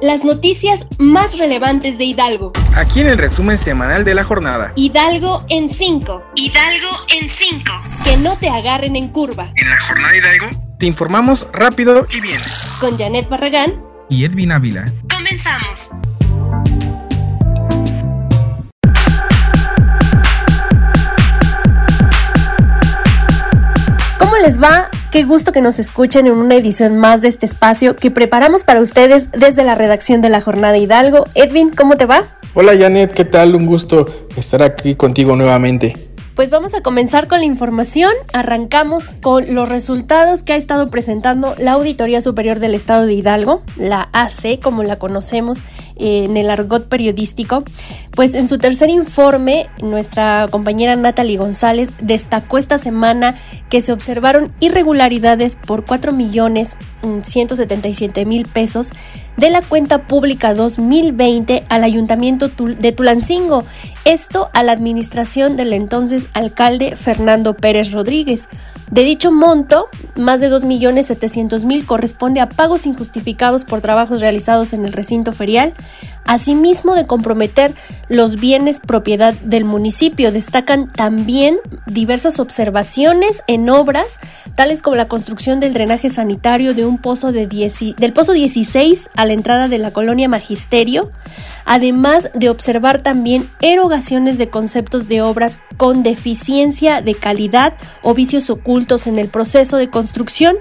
Las noticias más relevantes de Hidalgo. Aquí en el resumen semanal de la jornada. Hidalgo en 5. Hidalgo en 5. Que no te agarren en curva. En la jornada Hidalgo te informamos rápido y bien. Con Janet Barragán y Edwin Ávila. Comenzamos. ¿Cómo les va? Qué gusto que nos escuchen en una edición más de este espacio que preparamos para ustedes desde la redacción de la Jornada Hidalgo. Edwin, ¿cómo te va? Hola Janet, ¿qué tal? Un gusto estar aquí contigo nuevamente. Pues vamos a comenzar con la información. Arrancamos con los resultados que ha estado presentando la Auditoría Superior del Estado de Hidalgo, la AC, como la conocemos en el argot periodístico. Pues en su tercer informe, nuestra compañera Natalie González destacó esta semana que se observaron irregularidades por 4 millones 177 mm, mil pesos de la cuenta pública 2020 al Ayuntamiento de Tulancingo, esto a la administración del entonces alcalde Fernando Pérez Rodríguez. De dicho monto, más de 2.700.000 corresponde a pagos injustificados por trabajos realizados en el recinto ferial, asimismo de comprometer los bienes propiedad del municipio. Destacan también diversas observaciones en obras, tales como la construcción del drenaje sanitario de un pozo de del pozo 16 a la entrada de la colonia Magisterio, además de observar también erogaciones de conceptos de obras con deficiencia de calidad o vicios ocultos en el proceso de construcción,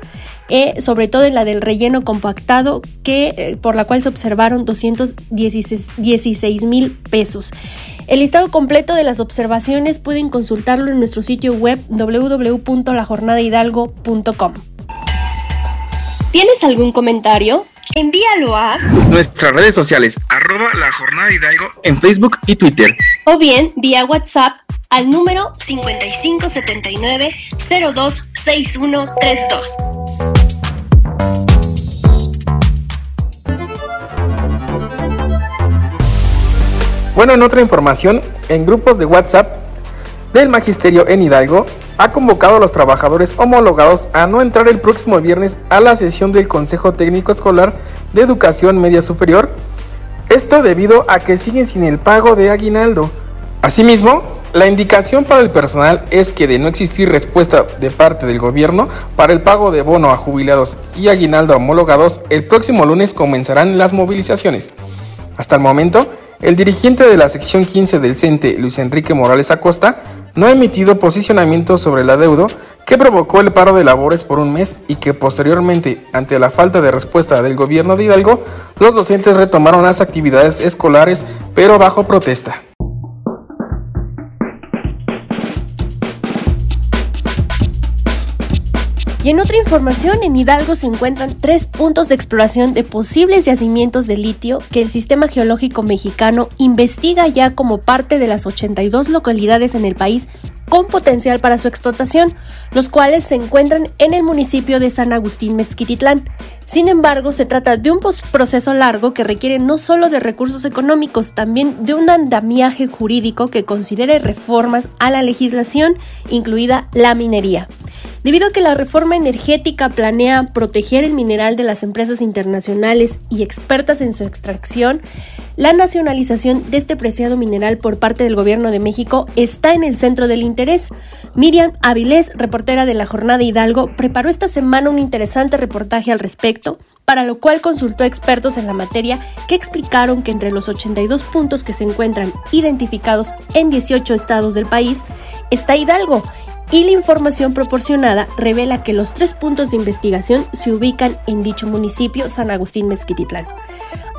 eh, sobre todo en la del relleno compactado, que, eh, por la cual se observaron 216 mil pesos. El listado completo de las observaciones pueden consultarlo en nuestro sitio web www.lajornadahidalgo.com. ¿Tienes algún comentario? envíalo a nuestras redes sociales, arroba la jornada Hidalgo en Facebook y Twitter. O bien vía WhatsApp al número 5579 026132. Bueno, en otra información, en grupos de WhatsApp del Magisterio en Hidalgo, ha convocado a los trabajadores homologados a no entrar el próximo viernes a la sesión del Consejo Técnico Escolar de Educación Media Superior. Esto debido a que siguen sin el pago de aguinaldo. Asimismo, la indicación para el personal es que de no existir respuesta de parte del gobierno para el pago de bono a jubilados y aguinaldo homologados, el próximo lunes comenzarán las movilizaciones. Hasta el momento, el dirigente de la sección 15 del CENTE, Luis Enrique Morales Acosta, no ha emitido posicionamiento sobre el adeudo que provocó el paro de labores por un mes y que posteriormente, ante la falta de respuesta del gobierno de Hidalgo, los docentes retomaron las actividades escolares pero bajo protesta. Y en otra información, en Hidalgo se encuentran tres puntos de exploración de posibles yacimientos de litio que el Sistema Geológico Mexicano investiga ya como parte de las 82 localidades en el país con potencial para su explotación, los cuales se encuentran en el municipio de San Agustín Mezquititlán. Sin embargo, se trata de un proceso largo que requiere no solo de recursos económicos, también de un andamiaje jurídico que considere reformas a la legislación, incluida la minería. Debido a que la reforma energética planea proteger el mineral de las empresas internacionales y expertas en su extracción, la nacionalización de este preciado mineral por parte del gobierno de México está en el centro del interés. Miriam Avilés, reportera de la Jornada Hidalgo, preparó esta semana un interesante reportaje al respecto, para lo cual consultó a expertos en la materia que explicaron que entre los 82 puntos que se encuentran identificados en 18 estados del país está Hidalgo y la información proporcionada revela que los tres puntos de investigación se ubican en dicho municipio, San Agustín Mezquititlán.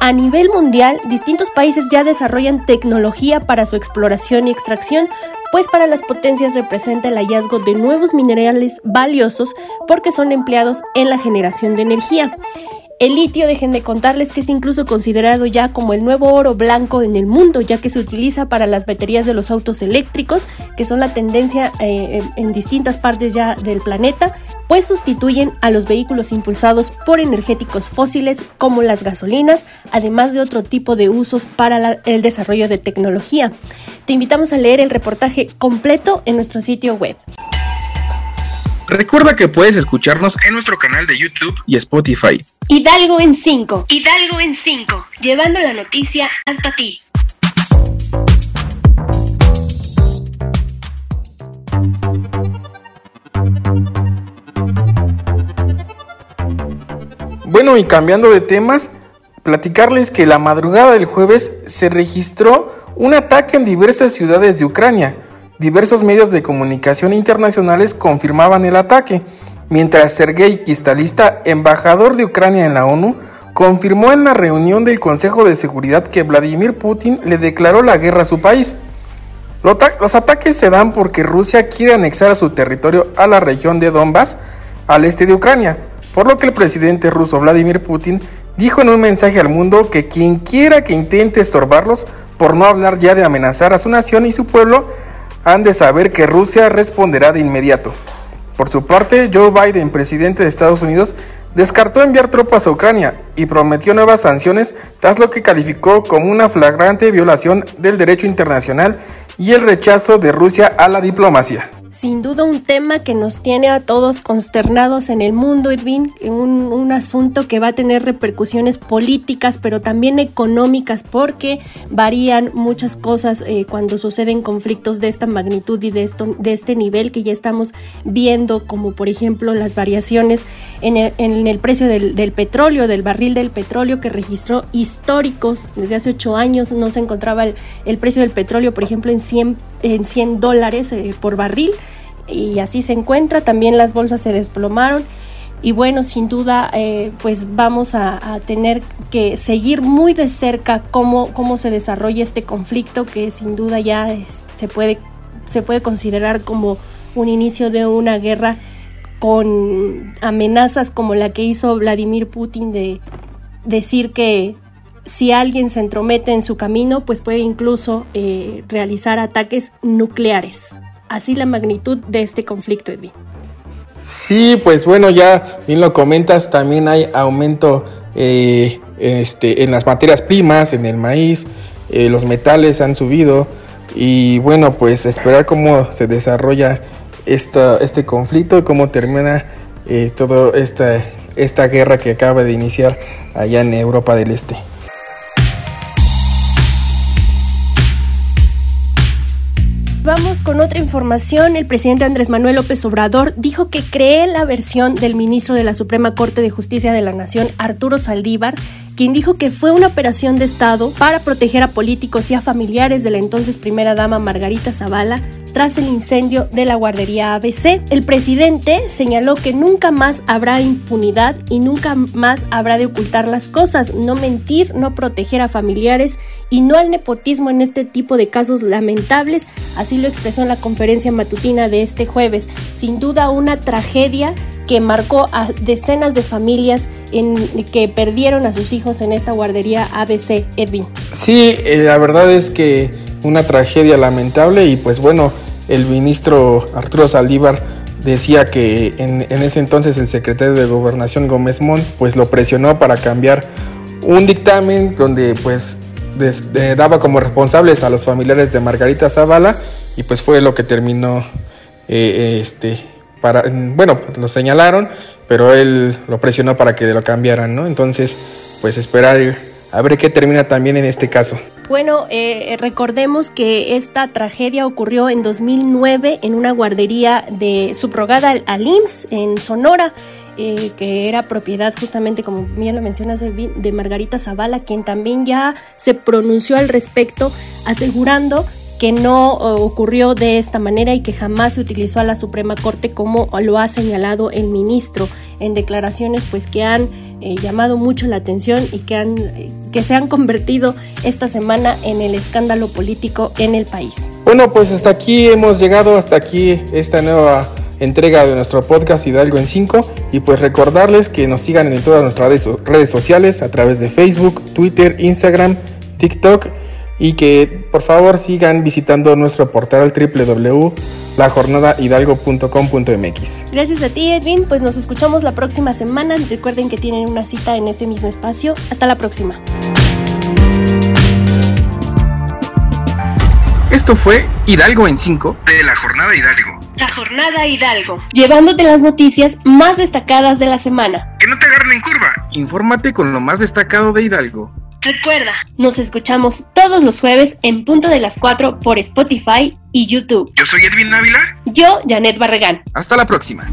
A nivel mundial, distintos países ya desarrollan tecnología para su exploración y extracción, pues para las potencias representa el hallazgo de nuevos minerales valiosos porque son empleados en la generación de energía. El litio, dejen de contarles que es incluso considerado ya como el nuevo oro blanco en el mundo, ya que se utiliza para las baterías de los autos eléctricos, que son la tendencia eh, en distintas partes ya del planeta, pues sustituyen a los vehículos impulsados por energéticos fósiles como las gasolinas, además de otro tipo de usos para el desarrollo de tecnología. Te invitamos a leer el reportaje completo en nuestro sitio web. Recuerda que puedes escucharnos en nuestro canal de YouTube y Spotify. Hidalgo en 5. Hidalgo en 5. Llevando la noticia hasta ti. Bueno, y cambiando de temas, platicarles que la madrugada del jueves se registró un ataque en diversas ciudades de Ucrania. Diversos medios de comunicación internacionales confirmaban el ataque, mientras Sergei Kistalista, embajador de Ucrania en la ONU, confirmó en la reunión del Consejo de Seguridad que Vladimir Putin le declaró la guerra a su país. Los ataques se dan porque Rusia quiere anexar a su territorio a la región de Donbass, al este de Ucrania, por lo que el presidente ruso Vladimir Putin dijo en un mensaje al mundo que quien quiera que intente estorbarlos, por no hablar ya de amenazar a su nación y su pueblo, han de saber que Rusia responderá de inmediato. Por su parte, Joe Biden, presidente de Estados Unidos, descartó enviar tropas a Ucrania y prometió nuevas sanciones tras lo que calificó como una flagrante violación del derecho internacional y el rechazo de Rusia a la diplomacia. Sin duda un tema que nos tiene a todos consternados en el mundo, Edwin, un, un asunto que va a tener repercusiones políticas, pero también económicas, porque varían muchas cosas eh, cuando suceden conflictos de esta magnitud y de, esto, de este nivel que ya estamos viendo, como por ejemplo las variaciones en el, en el precio del, petróleo, del barril del petróleo que registró históricos. Desde hace ocho años no se encontraba el, precio del petróleo, por ejemplo, en 100, en 100 dólares eh, por barril y así se encuentra. También las bolsas se desplomaron y bueno, sin duda, eh, pues vamos a, tener que seguir muy de cerca cómo, cómo se desarrolla este conflicto que sin duda ya se, puede, se puede considerar como un inicio de una guerra con amenazas como la que hizo Vladimir Putin de decir que si alguien se entromete en su camino, pues puede incluso eh, realizar ataques nucleares así la magnitud de este conflicto, Edwin. Sí, pues bueno, ya bien lo comentas, también hay aumento eh, este, en las materias primas, en el maíz, eh, los metales han subido y bueno, pues esperar cómo se desarrolla esta, este conflicto y cómo termina eh, toda esta, esta guerra que acaba de iniciar allá en Europa del Este. Vamos con otra información. El presidente Andrés Manuel López Obrador dijo que cree la versión del ministro de la Suprema Corte de Justicia de la Nación, Arturo Saldívar, quien dijo que fue una operación de Estado para proteger a políticos y a familiares de la entonces primera dama Margarita Zavala tras el incendio de la guardería ABC. El presidente señaló que nunca más habrá impunidad y nunca más habrá de ocultar las cosas, no mentir, no proteger a familiares y no al nepotismo en este tipo de casos lamentables, así lo expresó en la conferencia matutina de este jueves. Sin duda una tragedia que marcó a decenas de familias en, que perdieron a sus hijos en esta guardería ABC, Edwin. Sí, eh, la verdad es que una tragedia lamentable y pues bueno, el ministro Arturo Saldívar decía que en, ese entonces el secretario de Gobernación Gómez Mont pues lo presionó para cambiar un dictamen donde pues de, daba como responsables a los familiares de Margarita Zavala y pues fue lo que terminó eh, este para bueno lo señalaron pero él lo presionó para que lo cambiaran no entonces pues esperar a ver qué termina también en este caso bueno, eh, recordemos que esta tragedia ocurrió en 2009 en una guardería de subrogada al, IMSS en Sonora. Eh, que era propiedad justamente, como bien lo mencionas, de Margarita Zavala, quien también ya se pronunció al respecto, asegurando que no uh, ocurrió de esta manera y que jamás se utilizó a la Suprema Corte como lo ha señalado el ministro en declaraciones pues que han eh, llamado mucho la atención y que han eh, que se han convertido esta semana en el escándalo político en el país. Bueno, pues hasta aquí hemos llegado hasta aquí esta nueva entrega de nuestro podcast Hidalgo en 5 y pues recordarles que nos sigan en todas nuestras redes sociales a través de Facebook, Twitter, Instagram, TikTok y que por favor sigan visitando nuestro portal www.lajornadahidalgo.com.mx. Gracias a ti Edwin, pues nos escuchamos la próxima semana. Recuerden que tienen una cita en este mismo espacio. Hasta la próxima. Esto fue Hidalgo en 5 de la Jornada Hidalgo. La Jornada Hidalgo, llevándote las noticias más destacadas de la semana. Que no te agarren en curva. Infórmate con lo más destacado de Hidalgo. Recuerda, nos escuchamos todos los jueves en punto de las 4 por Spotify y YouTube. Yo soy Edwin Ávila. Yo, Janet Barragán. Hasta la próxima.